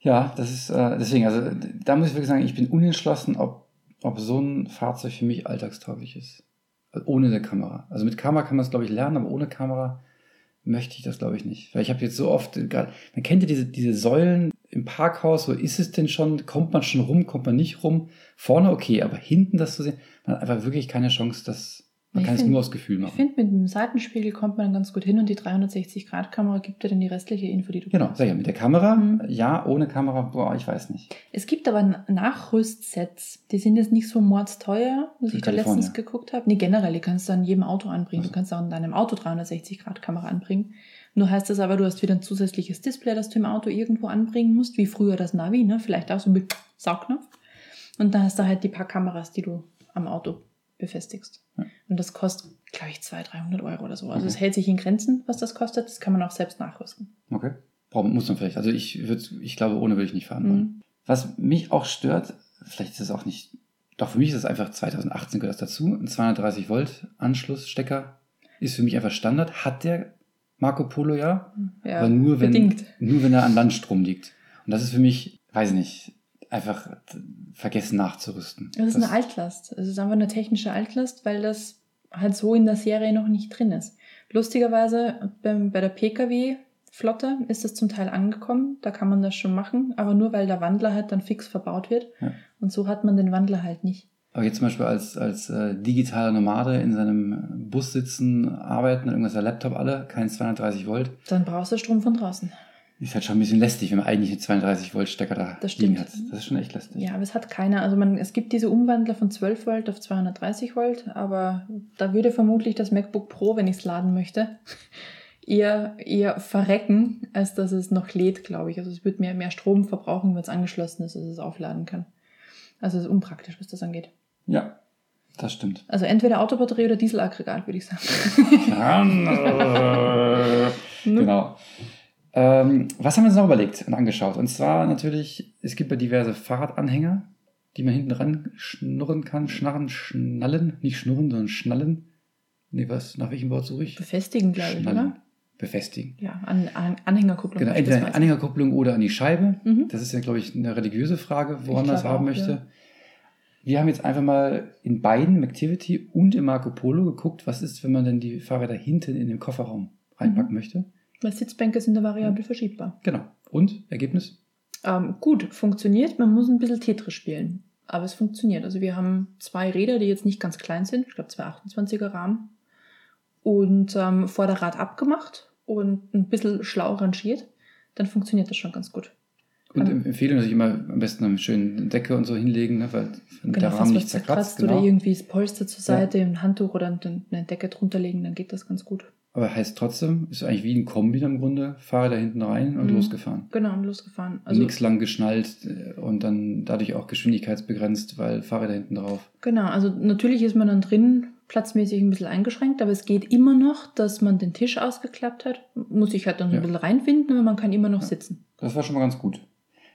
Ja, das ist äh, deswegen, also da muss ich wirklich sagen, ich bin unentschlossen, ob, ob so ein Fahrzeug für mich alltagstauglich ist. Also ohne eine Kamera. Also mit Kamera kann man es, glaube ich, lernen, aber ohne Kamera möchte ich das, glaube ich, nicht. Weil ich habe jetzt so oft, äh, man kennt ja diese, diese Säulen im Parkhaus, so ist es denn schon, kommt man schon rum, kommt man nicht rum. Vorne okay, aber hinten das zu sehen, man hat einfach wirklich keine Chance, das, man Ich kann es find- nur aus Gefühl Ich machen. finde, mit dem Seitenspiegel kommt man ganz gut hin und die 360-Grad-Kamera gibt dir dann die restliche Info, die du Genau, sag ich ja, mit der Kamera, Mhm. ja, ohne Kamera, boah, ich weiß nicht. Es gibt aber Nachrüstsets, die sind jetzt nicht so mordsteuer, was Für ich da Kalifornien. letztens geguckt habe. Nee, generell, die kannst du an jedem Auto anbringen. Ach so. Du kannst auch an deinem Auto 360-Grad-Kamera anbringen. Nur heißt das aber, du hast wieder ein zusätzliches Display, das du im Auto irgendwo anbringen musst, wie früher das Navi, ne? vielleicht auch so mit Saugnopf. Und da hast du halt die paar Kameras, die du am Auto befestigst. Ja. Und das kostet, glaube ich, 200, 300 Euro oder so. Also Okay. es hält sich in Grenzen, was das kostet. Das kann man auch selbst nachrüsten. Okay. Braucht, muss man vielleicht. Also ich würde, ich glaube, ohne würde ich nicht fahren wollen. Mhm. Was mich auch stört, vielleicht ist es auch nicht, doch für mich ist es einfach 2018 gehört das dazu. Ein 230 Volt Anschlussstecker ist für mich einfach Standard. Hat der Marco Polo ja, Ja, aber nur wenn, bedingt. nur wenn er an Landstrom liegt. Und das ist für mich, weiß ich nicht, einfach vergessen nachzurüsten. Das ist eine Altlast. Es ist einfach eine technische Altlast, weil das halt so in der Serie noch nicht drin ist. Lustigerweise bei der Pkw-Flotte ist das zum Teil angekommen. Da kann man das schon machen, aber nur weil der Wandler halt dann fix verbaut wird. Ja. Und so hat man den Wandler halt nicht. Aber jetzt zum Beispiel als, als äh, digitaler Nomade in seinem Bus sitzen, arbeiten, irgendwas der Laptop alle, kein 230 Volt. Dann brauchst du Strom von draußen. Ist halt schon ein bisschen lästig, wenn man eigentlich einen 32 Volt Stecker da Das liegen stimmt. hat. Das ist schon echt lästig. Ja, aber es hat keiner. Also man, es gibt diese Umwandler von 12 Volt auf 230 Volt, aber da würde vermutlich das MacBook Pro, wenn ich es laden möchte, eher, eher verrecken, als dass es noch lädt, glaube ich. Also es wird mehr, mehr Strom verbrauchen, wenn es angeschlossen ist, als es aufladen kann. Also es ist unpraktisch, was das angeht. Ja, das stimmt. Also entweder Autobatterie oder Dieselaggregat, würde ich sagen. genau. Ähm, was haben wir uns noch überlegt und angeschaut? Und zwar natürlich, es gibt ja diverse Fahrradanhänger, die man hinten ran schnurren kann, schnarren, schnallen, nicht schnurren, sondern schnallen. Nee, was, nach welchem Wort suche ich? Befestigen, glaube ich, oder? Befestigen. Ja, an, an Anhängerkupplung. Genau, entweder beispielsweise. Anhängerkupplung oder an die Scheibe. Mhm. Das ist ja, glaube ich, eine religiöse Frage, woran man das haben auch, möchte. ja. Wir haben jetzt einfach mal in beiden, Activity und im Marco Polo, geguckt, was ist, wenn man denn die Fahrräder hinten in den Kofferraum reinpacken Mhm. möchte. Weil Sitzbänke sind da variabel verschiebbar. Genau. Und Ergebnis? Ähm, gut, funktioniert. Man muss ein bisschen Tetris spielen. Aber es funktioniert. Also wir haben zwei Räder, die jetzt nicht ganz klein sind. Ich glaube, zwei 28er Rahmen. Und ähm, Vorderrad abgemacht und ein bisschen schlau rangiert. Dann funktioniert das schon ganz gut. Und Ähm. Empfehlung natürlich immer am besten eine schöne Decke und so hinlegen, ne, weil der Genau, Rahmen fast nicht zerkratzt. zerkratzt Genau. oder irgendwie das Polster zur Ja. Seite, ein Handtuch oder ein- eine Decke drunter legen, dann geht das ganz gut. Aber heißt trotzdem, ist eigentlich wie ein Kombi im Grunde, Fahrräder hinten rein und Mhm. losgefahren. Genau, und losgefahren. Also Nichts lang geschnallt äh, und dann dadurch auch geschwindigkeitsbegrenzt, weil Fahrräder hinten drauf. Genau, also natürlich ist man dann drin platzmäßig ein bisschen eingeschränkt, aber es geht immer noch, dass man den Tisch ausgeklappt hat. Muss sich halt dann Ja. ein bisschen reinfinden, aber man kann immer noch Ja. sitzen. Das war schon mal ganz gut.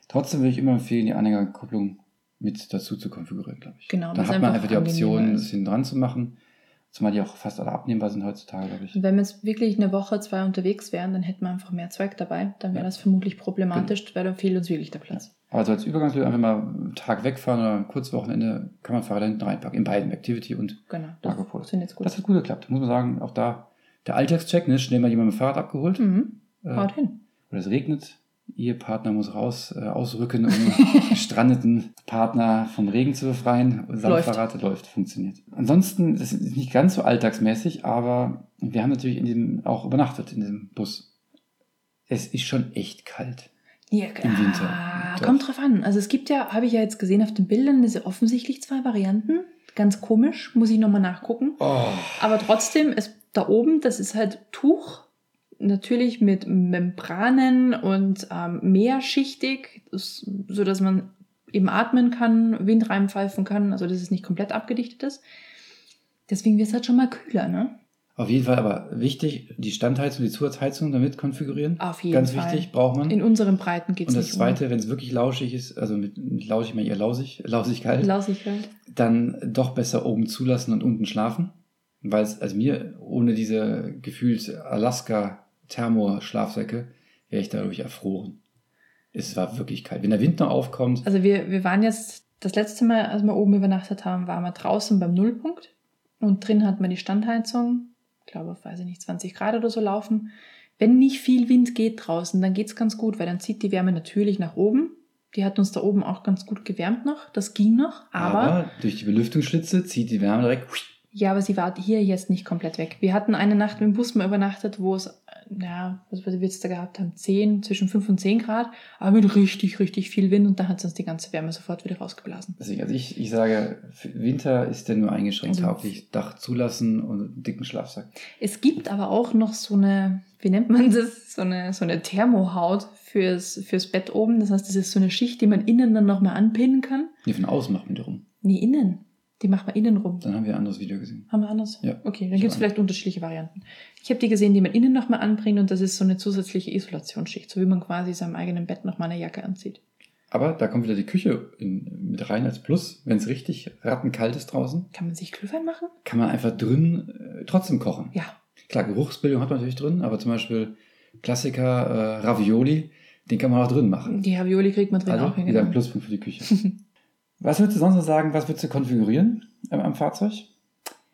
Trotzdem würde ich immer empfehlen, die Anhängerkupplung mit dazu zu konfigurieren, glaube ich. Genau, Da hat man einfach die Option, ist. hinten dran zu machen. Zumal die auch fast alle abnehmbar sind heutzutage, glaube ich. Und wenn wir jetzt wirklich eine Woche, zwei unterwegs wären, dann hätten wir einfach mehr Zeug dabei. Dann wäre Ja. das vermutlich problematisch, weil dann fehlt uns wirklich der Platz. Also als Übergangslösung einfach mal einen Tag wegfahren oder ein kurzes Wochenende kann man Fahrräder hinten reinpacken. In beiden, Activity und Genau, das Marco funktioniert gut. Das hat gut geklappt. Muss man sagen, auch da der Alltagscheck, ne? schnell mal jemand mit dem Fahrrad abgeholt. Mhm. Äh, Haut hin. oder es regnet. Ihr Partner muss raus, äh, ausrücken, um gestrandeten Partner vom Regen zu befreien. Und Läuft. Läuft, funktioniert. Ansonsten, das ist nicht ganz so alltagsmäßig, aber wir haben natürlich in diesem auch übernachtet in diesem Bus. Es ist schon echt kalt. Ja, Im Winter. Ah, kommt drauf an. Also es gibt ja, habe ich ja jetzt gesehen auf den Bildern, diese offensichtlich zwei Varianten. Ganz komisch, muss ich nochmal nachgucken. Oh. Aber trotzdem, ist da oben, das ist halt Tuch, natürlich mit Membranen und ähm, mehrschichtig, so dass man eben atmen kann, Wind reinpfeifen kann, also dass es nicht komplett abgedichtet ist. Deswegen wird es halt schon mal kühler, ne? Auf jeden Fall aber wichtig, die Standheizung, die Zusatzheizung damit konfigurieren. Auf jeden Ganz Fall. wichtig, braucht man. In unseren Breiten geht es Und das nicht Zweite, wenn es wirklich lauschig ist, also mit, mit lauschig meine ich eher lausig, lausig kalt, um. Lausigkeit. dann doch besser oben zulassen und unten schlafen. Weil es, also mir, ohne diese gefühlt Alaska-Thermo-Schlafsäcke, wäre ich dadurch erfroren. Es war wirklich kalt. Wenn der Wind noch aufkommt, Also wir, wir waren jetzt, das letzte Mal, als wir oben übernachtet haben, waren wir draußen beim Nullpunkt und drin hat man die Standheizung, ich glaube, weiß ich nicht, 20 Grad oder so laufen. Wenn nicht viel Wind geht draußen, dann geht's ganz gut, weil dann zieht die Wärme natürlich nach oben. Die hat uns da oben auch ganz gut gewärmt noch, das ging noch, aber, aber durch die Belüftungsschlitze zieht die Wärme direkt. ja, aber sie war hier jetzt nicht komplett weg. Wir hatten eine Nacht mit dem Bus mal übernachtet, wo es, ja, was wir jetzt da gehabt haben, 10, zwischen 5 und 10 Grad, aber mit richtig, richtig viel Wind und da hat es uns die ganze Wärme sofort wieder rausgeblasen. Deswegen, also ich, ich sage, Winter ist der nur eingeschränkt Also- tauglich. Dach zulassen und einen dicken Schlafsack. Es gibt aber auch noch so eine, wie nennt man das, so eine, so eine Thermohaut fürs, fürs Bett oben. Das heißt, das ist so eine Schicht, die man innen dann nochmal anpinnen kann. Nee, von außen macht man die rum. Nee, innen. Die macht man innen rum. Dann haben wir ein anderes Video gesehen. Haben wir anders? Ja. Okay, dann gibt es vielleicht unterschiedliche Varianten. Ich habe die gesehen, die man innen nochmal anbringt und das ist so eine zusätzliche Isolationsschicht, so wie man quasi seinem eigenen Bett nochmal eine Jacke anzieht. Aber da kommt wieder die Küche in, mit rein als Plus. Wenn es richtig rattenkalt ist draußen, Kann man sich Glühwein machen? kann man einfach drin äh, trotzdem kochen. Ja. Klar, Geruchsbildung hat man natürlich drin, aber zum Beispiel Klassiker äh, Ravioli, den kann man auch drin machen. Die Ravioli kriegt man drin Also auch hin. wieder ein genau. Pluspunkt für die Küche. was würdest du sonst noch sagen, was würdest du konfigurieren ähm, am Fahrzeug,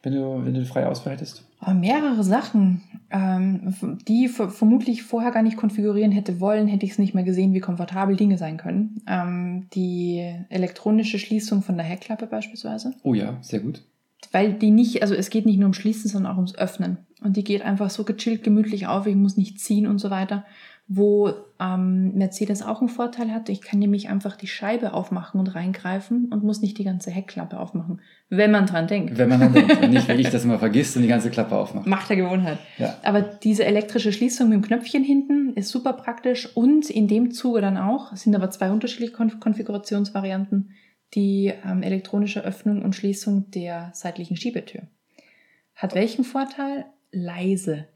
wenn du, wenn du freie Auswahl hättest? Aber mehrere Sachen, ähm, die ver- vermutlich vorher gar nicht konfigurieren hätte wollen, hätte ich es nicht mehr gesehen, wie komfortabel Dinge sein können. Ähm, die elektronische Schließung von der Heckklappe beispielsweise. Oh ja, sehr gut. Weil die nicht, also es geht nicht nur ums Schließen, sondern auch ums Öffnen. Und die geht einfach so gechillt, gemütlich auf, ich muss nicht ziehen und so weiter. Wo ähm, Mercedes auch einen Vorteil hat, ich kann nämlich einfach die Scheibe aufmachen und reingreifen und muss nicht die ganze Heckklappe aufmachen, wenn man dran denkt. Wenn man dann denkt, und nicht, wie ich das immer vergisst und die ganze Klappe aufmacht. Macht der Gewohnheit. Ja. Aber diese elektrische Schließung mit dem Knöpfchen hinten ist super praktisch und in dem Zuge dann auch, es sind aber zwei unterschiedliche Konf Konfigurationsvarianten, die ähm, elektronische Öffnung und Schließung der seitlichen Schiebetür. Hat welchen Vorteil? Leise.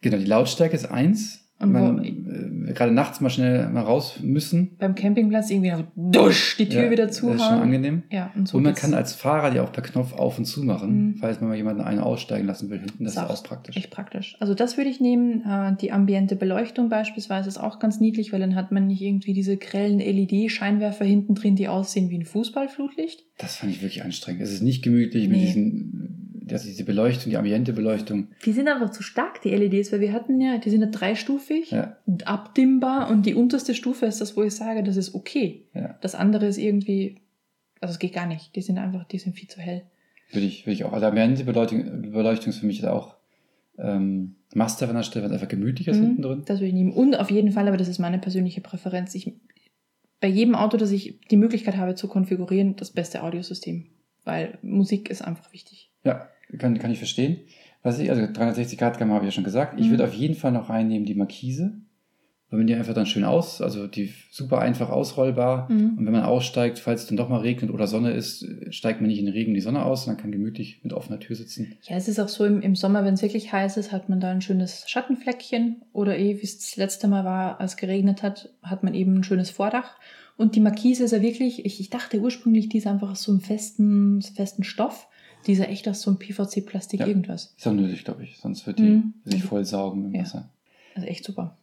Genau, die Lautstärke ist eins. Und man, äh, gerade nachts mal schnell mal raus müssen. Beim Campingplatz irgendwie noch dusch, die Tür Ja, wieder Das ist schon angenehm. Ja, und so und man kann als Fahrer die auch per Knopf auf und zu machen, Mhm. falls man mal jemanden einen aussteigen lassen will hinten. Das ist Ist auch praktisch. Echt praktisch. Also das würde ich nehmen. Äh, Die ambiente Beleuchtung beispielsweise ist auch ganz niedlich, weil dann hat man nicht irgendwie diese grellen LED-Scheinwerfer hinten drin, die aussehen wie ein Fußballflutlicht. Das fand ich wirklich anstrengend. Es ist nicht gemütlich mit Nee. diesen, dass diese Beleuchtung, die ambiente Beleuchtung. Die sind einfach zu stark, die LEDs, weil wir hatten ja, die sind ja dreistufig Ja, und abdimmbar und die unterste Stufe ist das, wo ich sage, das ist okay. ja. Das andere ist irgendwie, also es geht gar nicht. Die sind einfach, die sind viel zu hell. Würde ich, würde ich auch. Also ambiente Beleuchtung, Beleuchtung ist für mich auch ähm, Master an der Stelle, weil es einfach gemütlich ist Mhm. hinten drin. Das würde ich nehmen. Und auf jeden Fall, aber das ist meine persönliche Präferenz. Ich, bei jedem Auto, das ich die Möglichkeit habe zu konfigurieren, das beste Audiosystem. Weil Musik ist einfach wichtig. Ja, kann, kann ich verstehen. Was ich, also 360 Grad Kamera habe ich ja schon gesagt. Ich Mhm. würde auf jeden Fall noch reinnehmen die Markise. Weil man die einfach dann schön aus, also die super einfach ausrollbar. Mhm. Und wenn man aussteigt, falls es dann doch mal regnet oder Sonne ist, steigt man nicht in den Regen in die Sonne aus, sondern kann gemütlich mit offener Tür sitzen. Ja, es ist auch so, im, im Sommer, wenn es wirklich heiß ist, hat man da ein schönes Schattenfleckchen. Oder eh, wie es das letzte Mal war, als es geregnet hat, hat man eben ein schönes Vordach. Und die Markise ist ja wirklich, ich, ich dachte ursprünglich, die ist einfach aus so einem festen, festen Stoff. Die ist ja echt aus so einem PVC-Plastik Ja. irgendwas. Ist auch nötig, glaube ich. Sonst wird die Mhm. sich voll saugen im Ja. Wasser. Also echt super.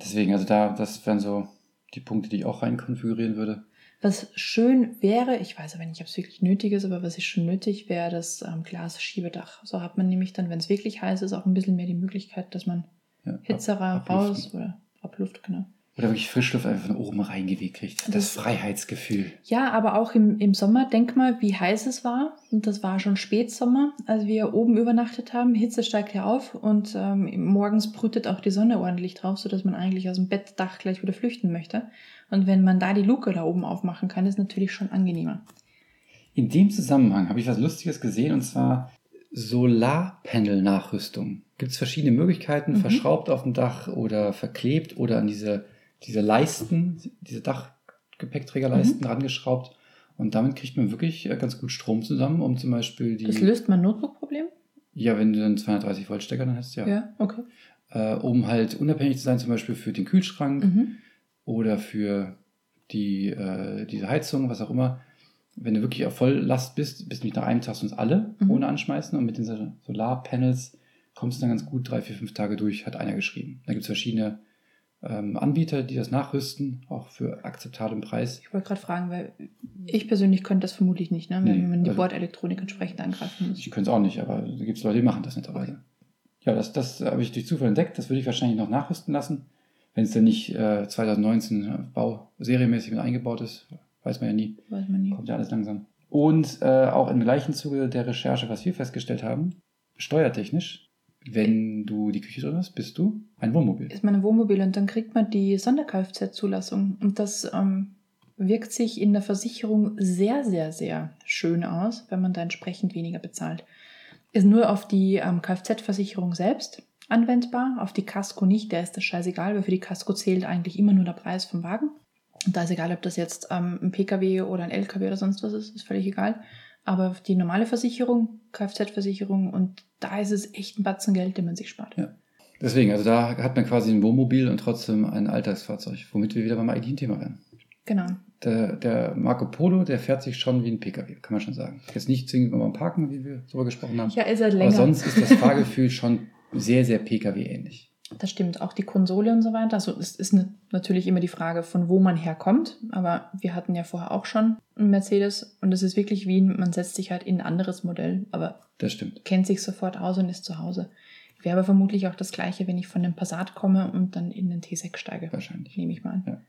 Deswegen, also da, das wären so die Punkte, die ich auch rein konfigurieren würde. Was schön wäre, ich weiß aber nicht, ob es wirklich nötig ist, aber was ist schon nötig, wäre das ähm, Glasschiebedach. So hat man nämlich dann, wenn es wirklich heiß ist, auch ein bisschen mehr die Möglichkeit, dass man Ja, Hitze ab- raus oder abluft, genau. Oder wirklich Frischluft einfach von oben reingeweht kriegt. Das, Das- Freiheitsgefühl. Ja, aber auch im, im Sommer, denk mal, wie heiß es war. Und das war schon Spätsommer, als wir oben übernachtet haben. Hitze steigt ja auf und ähm, morgens brütet auch die Sonne ordentlich drauf, sodass man eigentlich aus dem Bettdach gleich wieder flüchten möchte. Und wenn man da die Luke da oben aufmachen kann, ist natürlich schon angenehmer. In dem Zusammenhang habe ich was Lustiges gesehen und zwar Solarpanel-Nachrüstung. Gibt es verschiedene Möglichkeiten, Mhm. verschraubt auf dem Dach oder verklebt oder an diese, diese Leisten, diese Dachgepäckträgerleisten Mhm. rangeschraubt. Und damit kriegt man wirklich äh, ganz gut Strom zusammen, um zum Beispiel die. Das löst mein Notebook-Problem? ja, wenn du einen 230 Volt Stecker dann hast, ja. Ja, okay. Äh, um halt unabhängig zu sein, zum Beispiel für den Kühlschrank Mhm. oder für die, äh, diese Heizung, was auch immer. Wenn du wirklich auf Volllast bist, bist du nicht nach einem Tag sonst alle Mhm. ohne anschmeißen. Und mit den Sol- Solarpanels kommst du dann ganz gut drei, vier, fünf Tage durch, hat einer geschrieben. Da gibt es verschiedene ähm, Anbieter, die das nachrüsten, auch für akzeptablen Preis. Ich wollte gerade fragen, weil ich persönlich könnte das vermutlich nicht, ne? wenn Nee, man die also- Bordelektronik entsprechend angreifen muss. Ich könnte es auch nicht, aber da gibt es Leute, die machen das netterweise. Ja, das, das habe ich durch Zufall entdeckt. Das würde ich wahrscheinlich noch nachrüsten lassen. Wenn es denn nicht äh, 2019 Bau serienmäßig mit eingebaut ist, weiß man ja nie. Weiß man nie. Kommt ja alles langsam. Und äh, auch im gleichen Zuge der Recherche, was wir festgestellt haben, steuertechnisch, wenn du die Küche drin hast, bist du ein Wohnmobil. Ist man ein Wohnmobil und dann kriegt man die Sonder-Kfz-Zulassung. Und das ähm, wirkt sich in der Versicherung sehr, sehr, sehr schön aus, wenn man da entsprechend weniger bezahlt. Ist nur auf die ähm, Kfz-Versicherung selbst anwendbar, auf die Casco nicht, der ist das scheißegal, weil für die Casco zählt eigentlich immer nur der Preis vom Wagen. Und da ist egal, ob das jetzt ähm, ein Pkw oder ein Lkw oder sonst was ist, ist völlig egal. Aber die normale Versicherung, Kfz-Versicherung, und da ist es echt ein Batzen Geld, den man sich spart. Ja. Deswegen, also da hat man quasi ein Wohnmobil und trotzdem ein Alltagsfahrzeug, womit wir wieder beim ID-Thema werden. Genau. Der, der Marco Polo, der fährt sich schon wie ein Pkw, kann man schon sagen. Jetzt nicht zwingend beim Parken, wie wir darüber gesprochen haben. Ja, ist er länger. Aber sonst ist das Fahrgefühl schon sehr, sehr Pkw-ähnlich. Das stimmt, auch die Konsole und so weiter. Also es ist natürlich immer die Frage, von wo man herkommt. Aber wir hatten ja vorher auch schon einen Mercedes und es ist wirklich wie, man setzt sich halt in ein anderes Modell, aber Das stimmt. kennt sich sofort aus und ist zu Hause. Wäre aber vermutlich auch das Gleiche, wenn ich von einem Passat komme und dann in den T6 steige. Wahrscheinlich. Nehme ich mal an. Ja.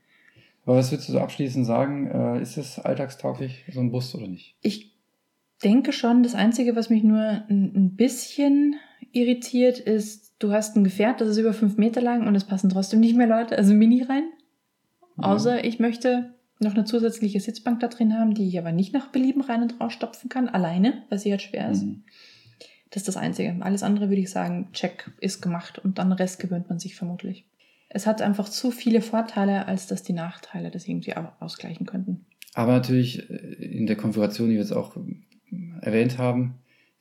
Aber was würdest du so abschließend sagen? Äh, ist es alltagstauglich, so ein Bus oder nicht? Ich denke schon, das Einzige, was mich nur ein bisschen irritiert, ist, du hast ein Gefährt, das ist über fünf Meter lang und es passen trotzdem nicht mehr Leute, also Mini rein. Außer ich möchte noch eine zusätzliche Sitzbank da drin haben, die ich aber nicht nach Belieben rein und rausstopfen kann, alleine, weil sie halt schwer ist. Mhm. Das ist das Einzige. Alles andere würde ich sagen, check ist gemacht und dann den Rest gewöhnt man sich vermutlich. Es hat einfach zu viele Vorteile, als dass die Nachteile das irgendwie au- ausgleichen könnten. Aber natürlich äh, in der Konfiguration, die wir jetzt auch äh, erwähnt haben,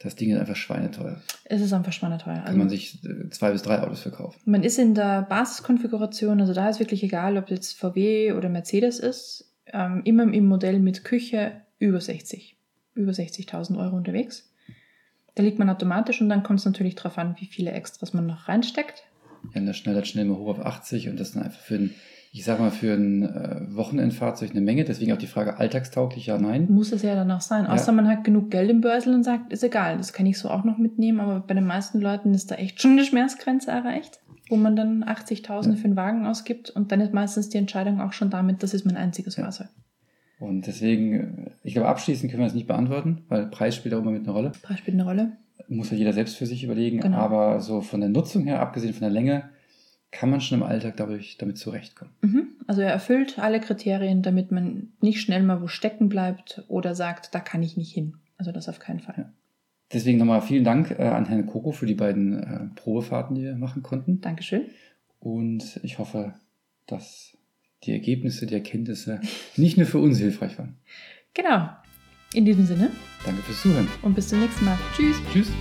das Ding ist einfach schweineteuer. Es ist einfach schweineteuer. Kann Also man sich äh, zwei bis drei Autos verkaufen. man ist in der Basiskonfiguration, also da ist wirklich egal, ob jetzt VW oder Mercedes ist, ähm, immer im Modell mit Küche über 60, über 60.000 Euro unterwegs. Da liegt man automatisch und dann kommt es natürlich darauf an, wie viele Extras man noch reinsteckt. Ja, und das schnell, schnell mal hoch auf 80 und das dann einfach für ein, ich sag mal, für ein äh, Wochenendfahrzeug eine Menge. Deswegen auch die Frage, alltagstauglich, ja, nein. Muss es ja dann auch sein. Ja. Außer man hat genug Geld im Börsel und sagt, ist egal, das kann ich so auch noch mitnehmen. Aber bei den meisten Leuten ist da echt schon eine Schmerzgrenze erreicht, wo man dann 80.000 Ja. für einen Wagen ausgibt und dann ist meistens die Entscheidung auch schon damit, das ist mein einziges Ja. Fahrzeug. Und deswegen, äh, ich glaube, abschließend können wir das nicht beantworten, weil Preis spielt auch immer mit einer Rolle. Preis spielt eine Rolle. Muss ja jeder selbst für sich überlegen. Genau. Aber so von der Nutzung her, abgesehen von der Länge, kann man schon im Alltag dadurch, damit zurechtkommen. Mhm. Also er erfüllt alle Kriterien, damit man nicht schnell mal wo stecken bleibt oder sagt, da kann ich nicht hin. Also das auf keinen Fall. Ja. Deswegen nochmal vielen Dank äh, an Herrn Koko für die beiden äh, Probefahrten, die wir machen konnten. Dankeschön. Und ich hoffe, dass die Ergebnisse, die Erkenntnisse nicht nur für uns hilfreich waren. Genau. In diesem Sinne Danke fürs Zuhören. und bis zum nächsten Mal. Tschüss. Tschüss.